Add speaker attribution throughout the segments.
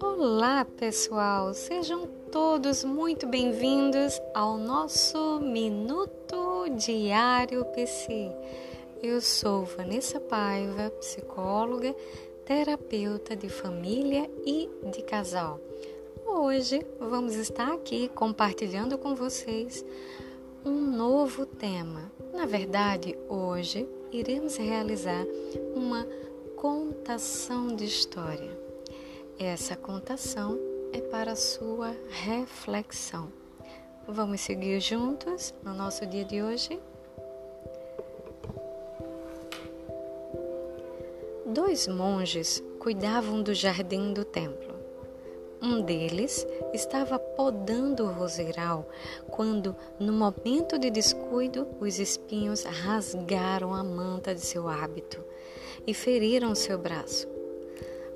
Speaker 1: Olá, pessoal! Sejam todos muito bem-vindos ao nosso Minuto Diário PC. Eu sou Vanessa Paiva, psicóloga, terapeuta de família e de casal. Hoje vamos estar aqui compartilhando com vocês um novo tema. Na verdade, hoje iremos realizar uma contação de história. Essa contação é para sua reflexão. Vamos seguir juntos no nosso dia de hoje? Dois monges cuidavam do jardim do templo. Um deles estava podando o roseiral quando, no momento de descuido, os espinhos rasgaram a manta de seu hábito e feriram seu braço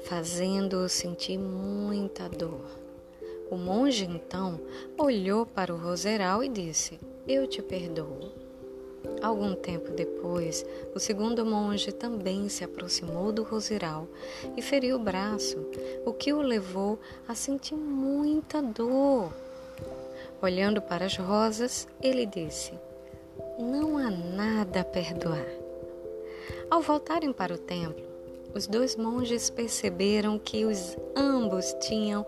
Speaker 1: fazendo-o sentir muita dor. O monge então olhou para o roseral e disse: Eu te perdoo. Algum tempo depois, o segundo monge também se aproximou do roseral e feriu o braço, o que o levou a sentir muita dor. Olhando para as rosas, ele disse: Não há nada a perdoar. Ao voltarem para o templo, os dois monges perceberam que os ambos tinham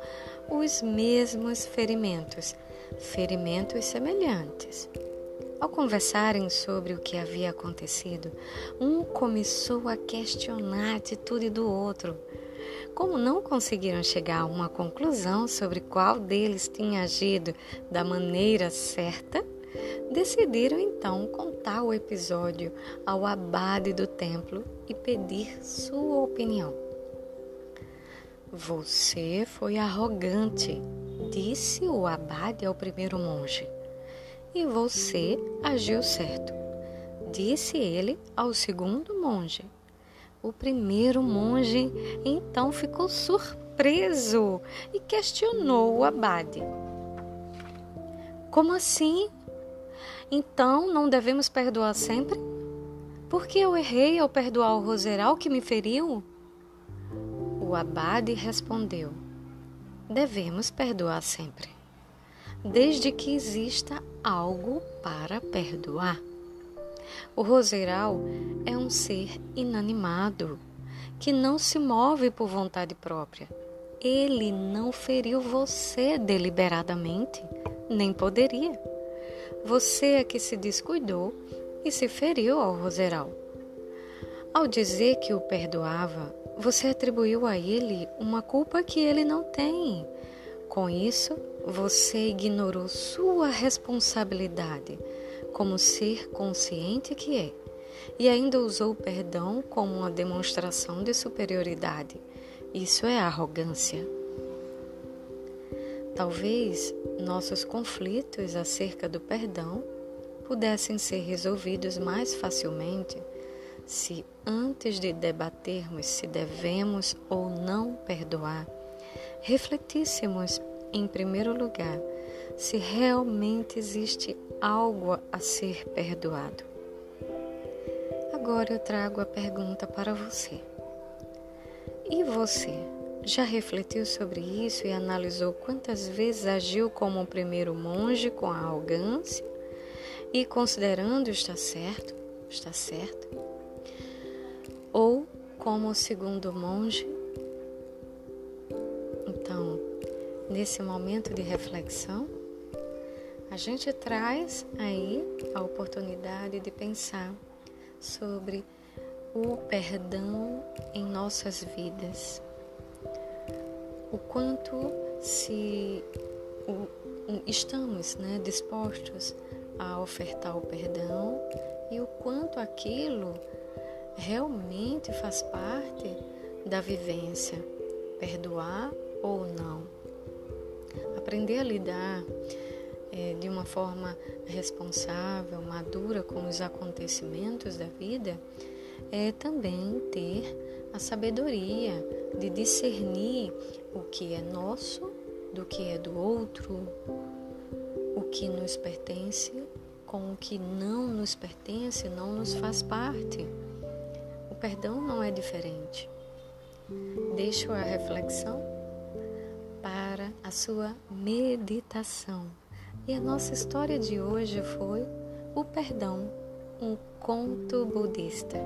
Speaker 1: os mesmos ferimentos, ferimentos semelhantes. Ao conversarem sobre o que havia acontecido, um começou a questionar a atitude do outro. Como não conseguiram chegar a uma conclusão sobre qual deles tinha agido da maneira certa, decidiram então contar o episódio ao abade do templo e pedir sua opinião. Você foi arrogante, disse o abade ao primeiro monge. E você agiu certo, disse ele ao segundo monge. O primeiro monge então ficou surpreso e questionou o abade. Como assim? Então não devemos perdoar sempre? Por que eu errei ao perdoar o roseral que me feriu? O abade respondeu: Devemos perdoar sempre, desde que exista algo para perdoar. O roseral é um ser inanimado que não se move por vontade própria. Ele não feriu você deliberadamente, nem poderia. Você é que se descuidou e se feriu ao roseral. Ao dizer que o perdoava, você atribuiu a ele uma culpa que ele não tem. Com isso, você ignorou sua responsabilidade como ser consciente que é, e ainda usou o perdão como uma demonstração de superioridade. Isso é arrogância. Talvez nossos conflitos acerca do perdão pudessem ser resolvidos mais facilmente se, antes de debatermos se devemos ou não perdoar, refletíssemos, em primeiro lugar, se realmente existe algo a ser perdoado. Agora eu trago a pergunta para você. E você? Já refletiu sobre isso e analisou quantas vezes agiu como o primeiro monge com a arrogância e considerando está certo, está certo? Ou como o segundo monge? Então, nesse momento de reflexão, a gente traz aí a oportunidade de pensar sobre o perdão em nossas vidas. O quanto se o, estamos né, dispostos a ofertar o perdão e o quanto aquilo realmente faz parte da vivência, perdoar ou não. Aprender a lidar é, de uma forma responsável, madura com os acontecimentos da vida é também ter a sabedoria de discernir o que é nosso do que é do outro, o que nos pertence com o que não nos pertence, não nos faz parte. O perdão não é diferente. Deixo a reflexão para a sua meditação. E a nossa história de hoje foi o perdão, um conto budista.